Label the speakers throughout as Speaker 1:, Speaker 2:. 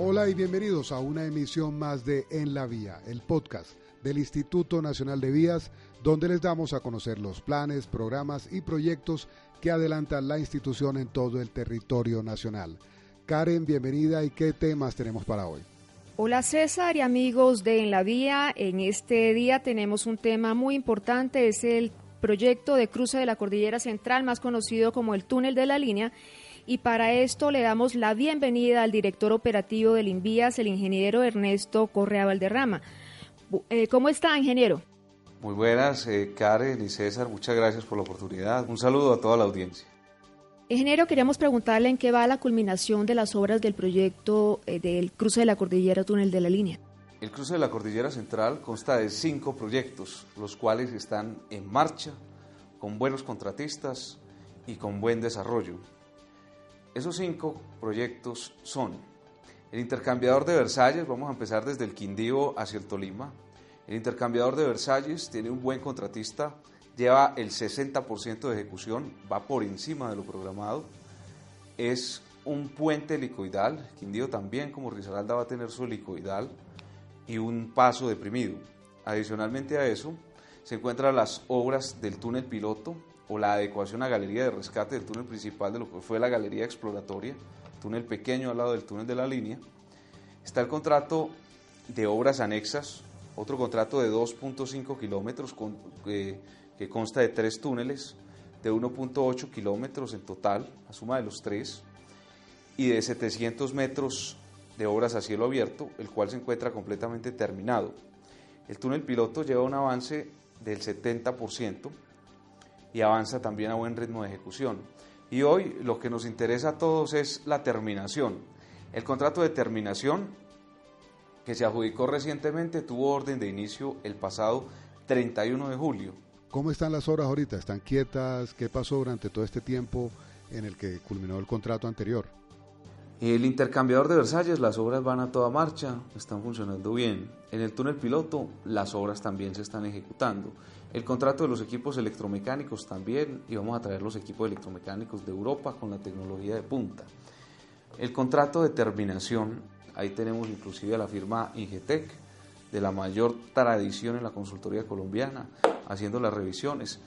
Speaker 1: Hola y bienvenidos a una emisión más de En la Vía, el podcast del Instituto Nacional de Vías, donde les damos a conocer los planes, programas y proyectos que adelanta la institución en todo el territorio nacional. Karen, bienvenida y qué temas tenemos para hoy.
Speaker 2: Hola César y amigos de En la Vía. En este día tenemos un tema muy importante, es el proyecto de cruce de la Cordillera Central, más conocido como el túnel de la línea y para esto le damos la bienvenida al director operativo del Invías, el ingeniero Ernesto Correa Valderrama. Eh, ¿Cómo está, ingeniero?
Speaker 3: Muy buenas, eh, Karen y César, muchas gracias por la oportunidad. Un saludo a toda la audiencia.
Speaker 2: Ingeniero, queríamos preguntarle en qué va la culminación de las obras del proyecto eh, del cruce de la cordillera túnel de la línea.
Speaker 3: El cruce de la cordillera central consta de cinco proyectos, los cuales están en marcha, con buenos contratistas y con buen desarrollo. Esos cinco proyectos son el intercambiador de Versalles, vamos a empezar desde el Quindío hacia el Tolima. El intercambiador de Versalles tiene un buen contratista, lleva el 60% de ejecución, va por encima de lo programado. Es un puente helicoidal, Quindío también como Risaralda va a tener su helicoidal y un paso deprimido. Adicionalmente a eso, se encuentran las obras del túnel piloto, o la adecuación a galería de rescate del túnel principal de lo que fue la galería exploratoria, túnel pequeño al lado del túnel de la línea. Está el contrato de obras anexas, otro contrato de 2.5 kilómetros que consta de tres túneles de 1.8 kilómetros en total, a suma de los tres, y de 700 metros de obras a cielo abierto, el cual se encuentra completamente terminado. El túnel piloto lleva un avance del 70%, y avanza también a buen ritmo de ejecución. Y hoy lo que nos interesa a todos es la terminación. El contrato de terminación que se adjudicó recientemente tuvo orden de inicio el pasado 31 de julio.
Speaker 1: ¿Cómo están las obras ahorita? ¿Están quietas? ¿Qué pasó durante todo este tiempo en el que culminó el contrato anterior?
Speaker 3: El intercambiador de Versalles, las obras van a toda marcha, están funcionando bien. En el túnel piloto, las obras también se están ejecutando. El contrato de los equipos electromecánicos también, y vamos a traer los equipos electromecánicos de Europa con la tecnología de punta. El contrato de terminación, ahí tenemos inclusive a la firma Ingetec, de la mayor tradición en la consultoría colombiana, haciendo las revisiones.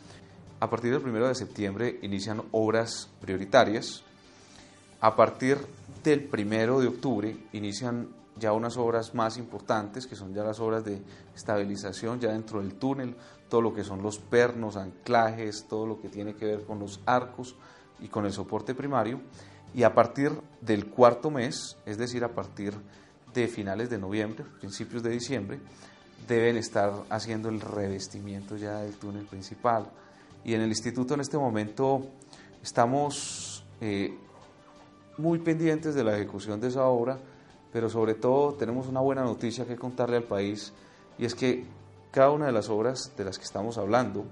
Speaker 3: A partir del 1 de septiembre inician obras prioritarias. A partir del primero de octubre inician ya unas obras más importantes, que son ya las obras de estabilización ya dentro del túnel, todo lo que son los pernos, anclajes, todo lo que tiene que ver con los arcos y con el soporte primario. Y a partir del cuarto mes, es decir, a partir de finales de noviembre, principios de diciembre, deben estar haciendo el revestimiento ya del túnel principal. Y en el instituto en este momento estamos eh, muy pendientes de la ejecución de esa obra, pero sobre todo tenemos una buena noticia que contarle al país y es que cada una de las obras de las que estamos hablando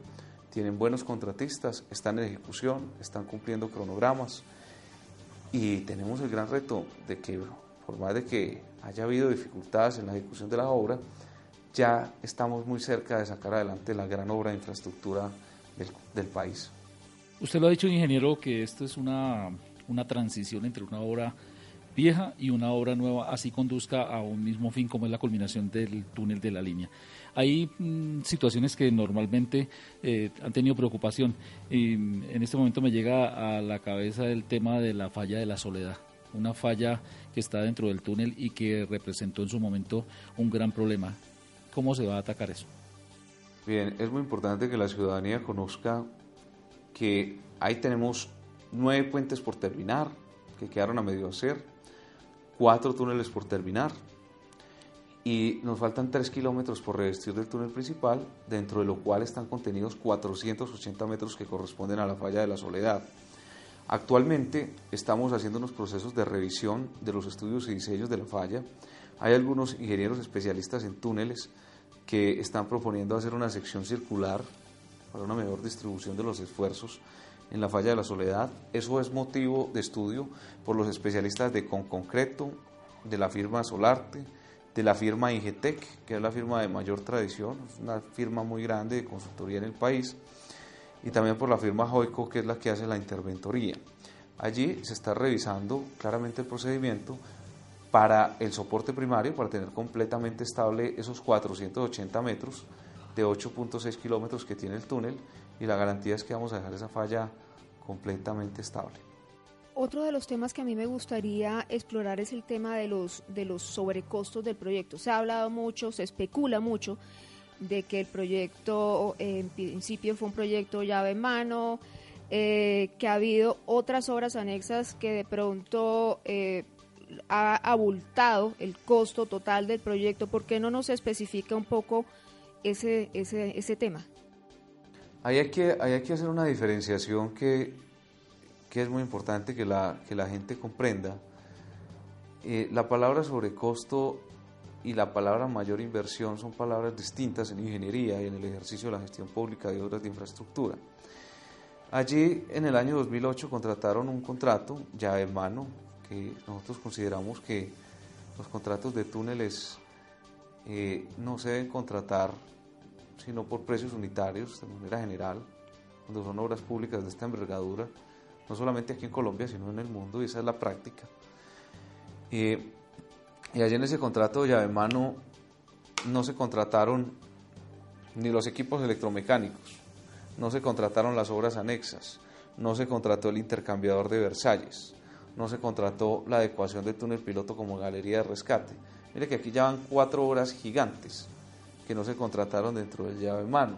Speaker 3: tienen buenos contratistas, están en ejecución, están cumpliendo cronogramas y tenemos el gran reto de que por más de que haya habido dificultades en la ejecución de la obra, ya estamos muy cerca de sacar adelante la gran obra de infraestructura del, del país.
Speaker 4: Usted lo ha dicho, ingeniero, que esto es una una transición entre una obra vieja y una obra nueva, así conduzca a un mismo fin como es la culminación del túnel de la línea. Hay mm, situaciones que normalmente eh, han tenido preocupación y en este momento me llega a la cabeza el tema de la falla de la soledad, una falla que está dentro del túnel y que representó en su momento un gran problema. ¿Cómo se va a atacar eso?
Speaker 3: Bien, es muy importante que la ciudadanía conozca que ahí tenemos nueve puentes por terminar, que quedaron a medio hacer, cuatro túneles por terminar, y nos faltan tres kilómetros por revestir del túnel principal, dentro de lo cual están contenidos 480 metros que corresponden a la falla de la Soledad. Actualmente estamos haciendo unos procesos de revisión de los estudios y diseños de la falla. Hay algunos ingenieros especialistas en túneles que están proponiendo hacer una sección circular para una mejor distribución de los esfuerzos en la falla de la soledad. Eso es motivo de estudio por los especialistas de Conconcreto, de la firma Solarte, de la firma Ingetec, que es la firma de mayor tradición, una firma muy grande de consultoría en el país, y también por la firma Joico, que es la que hace la interventoría. Allí se está revisando claramente el procedimiento para el soporte primario, para tener completamente estable esos 480 metros de 8.6 kilómetros que tiene el túnel y la garantía es que vamos a dejar esa falla completamente estable.
Speaker 2: Otro de los temas que a mí me gustaría explorar es el tema de los, de los sobrecostos del proyecto. Se ha hablado mucho, se especula mucho de que el proyecto en principio fue un proyecto llave en mano, eh, que ha habido otras obras anexas que de pronto eh, ha abultado el costo total del proyecto. ¿Por qué no nos especifica un poco ese, ese, ese tema?
Speaker 3: Hay, que, hay que hacer una diferenciación que, que es muy importante que la, que la gente comprenda. Eh, la palabra sobrecosto y la palabra mayor inversión son palabras distintas en ingeniería y en el ejercicio de la gestión pública de obras de infraestructura. Allí en el año 2008 contrataron un contrato ya en mano que nosotros consideramos que los contratos de túneles eh, no se deben contratar sino por precios unitarios de manera general, cuando son obras públicas de esta envergadura, no solamente aquí en Colombia, sino en el mundo, y esa es la práctica. Eh, y allí en ese contrato de llave mano no se contrataron ni los equipos electromecánicos, no se contrataron las obras anexas, no se contrató el intercambiador de Versalles, no se contrató la adecuación del túnel piloto como galería de rescate. Mire que aquí ya van cuatro obras gigantes que no se contrataron dentro del llave mano.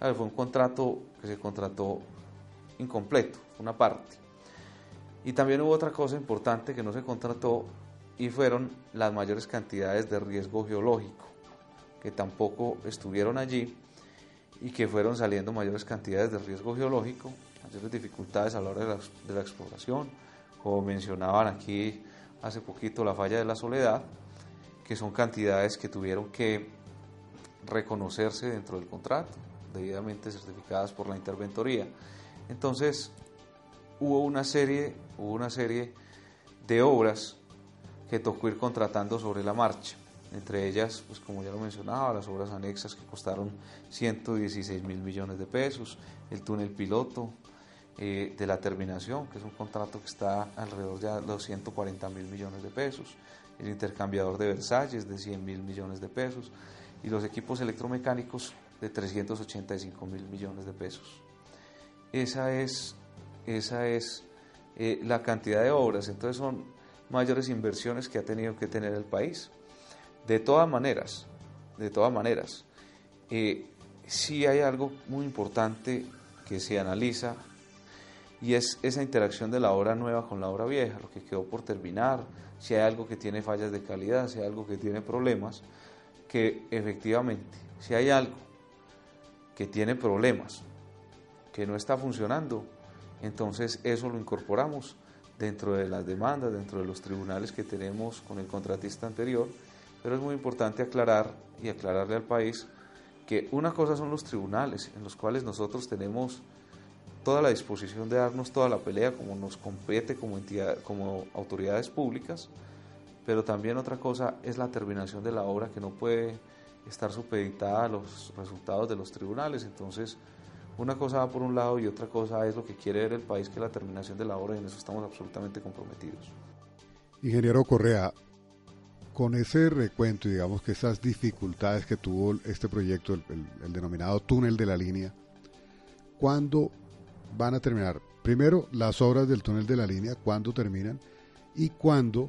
Speaker 3: A ver, fue un contrato que se contrató incompleto, una parte. Y también hubo otra cosa importante que no se contrató y fueron las mayores cantidades de riesgo geológico, que tampoco estuvieron allí y que fueron saliendo mayores cantidades de riesgo geológico, mayores dificultades a la hora de la, de la exploración, como mencionaban aquí hace poquito la falla de la soledad, que son cantidades que tuvieron que reconocerse dentro del contrato, debidamente certificadas por la interventoría. Entonces, hubo una serie, hubo una serie de obras que tocó ir contratando sobre la marcha. Entre ellas, pues como ya lo mencionaba, las obras anexas que costaron 116 mil millones de pesos, el túnel piloto eh, de la terminación, que es un contrato que está alrededor de los 140 mil millones de pesos, el intercambiador de Versalles de 100 mil millones de pesos y los equipos electromecánicos de 385 mil millones de pesos. Esa es, esa es eh, la cantidad de obras, entonces son mayores inversiones que ha tenido que tener el país. De todas maneras, de todas maneras, eh, sí hay algo muy importante que se analiza y es esa interacción de la obra nueva con la obra vieja, lo que quedó por terminar, si hay algo que tiene fallas de calidad, si hay algo que tiene problemas, que efectivamente, si hay algo que tiene problemas, que no está funcionando, entonces eso lo incorporamos dentro de las demandas, dentro de los tribunales que tenemos con el contratista anterior, pero es muy importante aclarar y aclararle al país que una cosa son los tribunales, en los cuales nosotros tenemos toda la disposición de darnos toda la pelea como nos compete como, entidad, como autoridades públicas, pero también otra cosa es la terminación de la obra que no puede estar supeditada a los resultados de los tribunales. Entonces, una cosa va por un lado y otra cosa es lo que quiere ver el país, que es la terminación de la obra, y en eso estamos absolutamente comprometidos.
Speaker 1: Ingeniero Correa, con ese recuento y digamos que esas dificultades que tuvo este proyecto, el, el denominado túnel de la línea, ¿cuándo van a terminar? Primero, las obras del túnel de la línea, ¿cuándo terminan? Y cuándo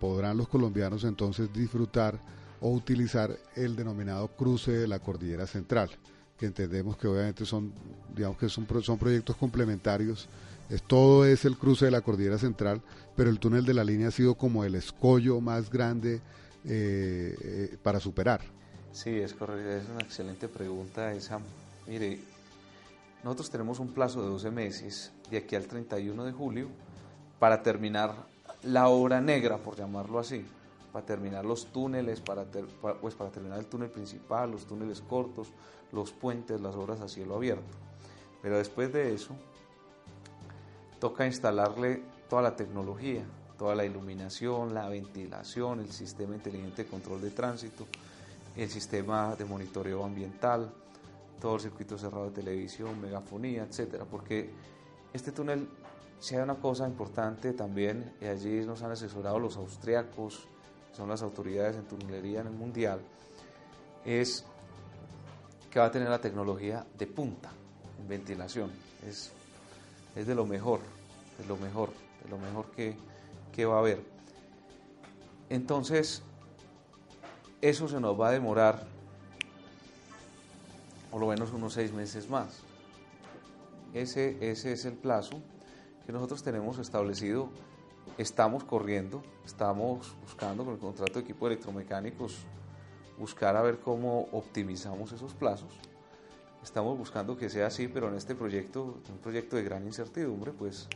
Speaker 1: podrán los colombianos entonces disfrutar o utilizar el denominado cruce de la cordillera central, que entendemos que obviamente son, digamos que son, son proyectos complementarios, es, todo es el cruce de la cordillera central, pero el túnel de la línea ha sido como el escollo más grande eh, eh, para superar.
Speaker 3: Sí, es correcto, es una excelente pregunta esa. Mire, nosotros tenemos un plazo de 12 meses, de aquí al 31 de julio, para terminar la obra negra, por llamarlo así, para terminar los túneles, para, pues para terminar el túnel principal, los túneles cortos, los puentes, las obras a cielo abierto. Pero después de eso, toca instalarle toda la tecnología, toda la iluminación, la ventilación, el sistema inteligente de control de tránsito, el sistema de monitoreo ambiental, todo el circuito cerrado de televisión, megafonía, etcétera, porque este túnel si hay una cosa importante también, y allí nos han asesorado los austriacos, son las autoridades en tunelería en el mundial, es que va a tener la tecnología de punta en ventilación. Es, es de lo mejor, de lo mejor, de lo mejor que, que va a haber. Entonces, eso se nos va a demorar por lo menos unos seis meses más. Ese, ese es el plazo que nosotros tenemos establecido. Estamos corriendo, estamos buscando con el contrato de equipo electromecánicos buscar a ver cómo optimizamos esos plazos. Estamos buscando que sea así, pero en este proyecto, un proyecto de gran incertidumbre, pues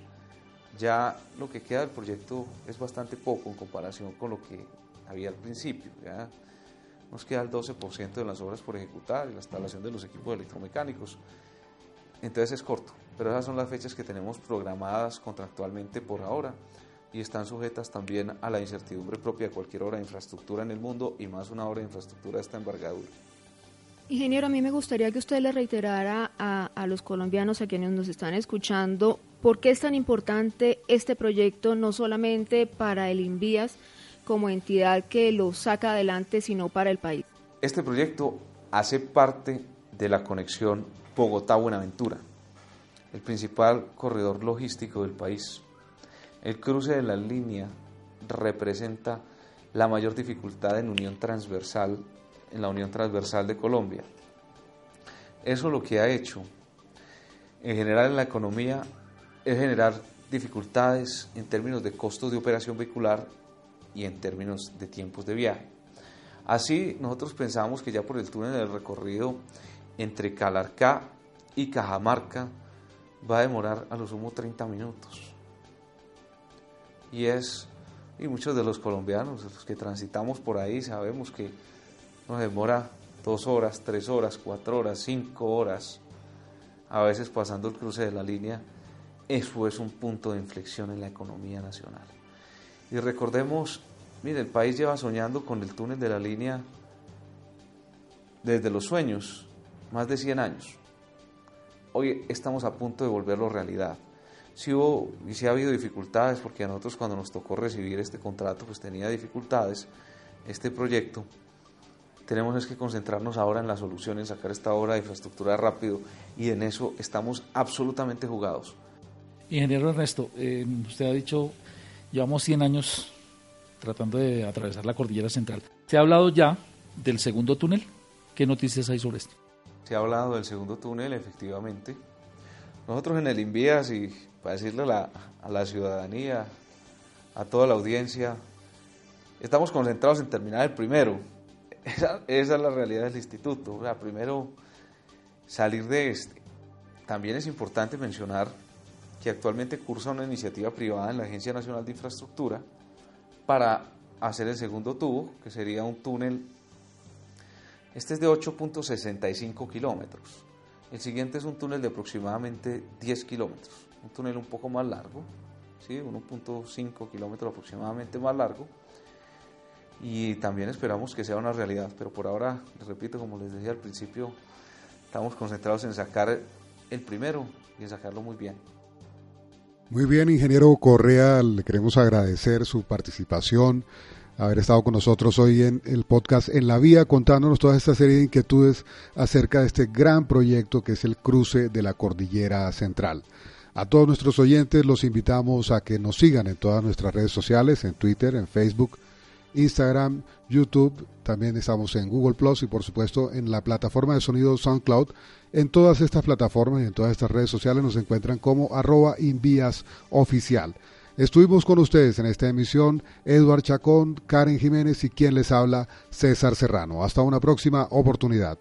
Speaker 3: ya lo que queda del proyecto es bastante poco en comparación con lo que había al principio. Ya nos queda el 12% de las obras por ejecutar y la instalación de los equipos electromecánicos. Entonces es corto, pero esas son las fechas que tenemos programadas contractualmente por ahora y están sujetas también a la incertidumbre propia de cualquier obra de infraestructura en el mundo y más una obra de infraestructura de esta envergadura.
Speaker 2: Ingeniero, a mí me gustaría que usted le reiterara a, a, los colombianos, a quienes nos están escuchando, por qué es tan importante este proyecto, no solamente para el INVIAS como entidad que lo saca adelante, sino para el país.
Speaker 3: Este proyecto hace parte de la conexión Bogotá-Buenaventura, el principal corredor logístico del país. El cruce de la línea representa la mayor dificultad en unión transversal, en la unión transversal de Colombia. Eso lo que ha hecho en general en la economía es generar dificultades en términos de costos de operación vehicular y en términos de tiempos de viaje. Así, nosotros pensamos que ya por el túnel del recorrido entre Calarcá y Cajamarca va a demorar a lo sumo 30 minutos y es, y muchos de los colombianos, los que transitamos por ahí, sabemos que nos demora dos horas, tres horas, cuatro horas, cinco horas, a veces pasando el cruce de la línea, eso es un punto de inflexión en la economía nacional. Y recordemos, mire, el país lleva soñando con el túnel de la línea desde los sueños, más de 100 años. Hoy estamos a punto de volverlo realidad si hubo y si ha habido dificultades, porque a nosotros cuando nos tocó recibir este contrato, pues tenía dificultades este proyecto. Tenemos es que concentrarnos ahora en la solución, en sacar esta obra de infraestructura rápido y en eso estamos absolutamente jugados.
Speaker 4: Ingeniero Ernesto, eh, usted ha dicho, llevamos 100 años tratando de atravesar la cordillera central. ¿Se ha hablado ya del segundo túnel? ¿Qué noticias hay sobre esto?
Speaker 3: Se ha hablado del segundo túnel, efectivamente. Nosotros en el Invías y para decirle a la, a la ciudadanía, a toda la audiencia, estamos concentrados en terminar el primero. Esa, esa, es la realidad del instituto. O sea, primero salir de este. También es importante mencionar que actualmente cursa una iniciativa privada en la Agencia Nacional de Infraestructura para hacer el segundo tubo, que sería un túnel. Este es de 8.65 kilómetros. El siguiente es un túnel de aproximadamente 10 kilómetros un túnel un poco más largo, ¿sí? 1.5 kilómetros aproximadamente más largo. Y también esperamos que sea una realidad, pero por ahora, les repito, como les decía al principio, estamos concentrados en sacar el primero y en sacarlo muy bien.
Speaker 1: Muy bien, ingeniero Correa, le queremos agradecer su participación, haber estado con nosotros hoy en el podcast En la Vía, contándonos toda esta serie de inquietudes acerca de este gran proyecto que es el cruce de la Cordillera Central. A todos nuestros oyentes los invitamos a que nos sigan en todas nuestras redes sociales, en Twitter, en Facebook, Instagram, YouTube, también estamos en Google Plus y por supuesto en la plataforma de sonido SoundCloud. En todas estas plataformas y en todas estas redes sociales nos encuentran como arroba invías oficial. Estuvimos con ustedes en esta emisión Eduard Chacón, Karen Jiménez y quien les habla César Serrano. Hasta una próxima oportunidad.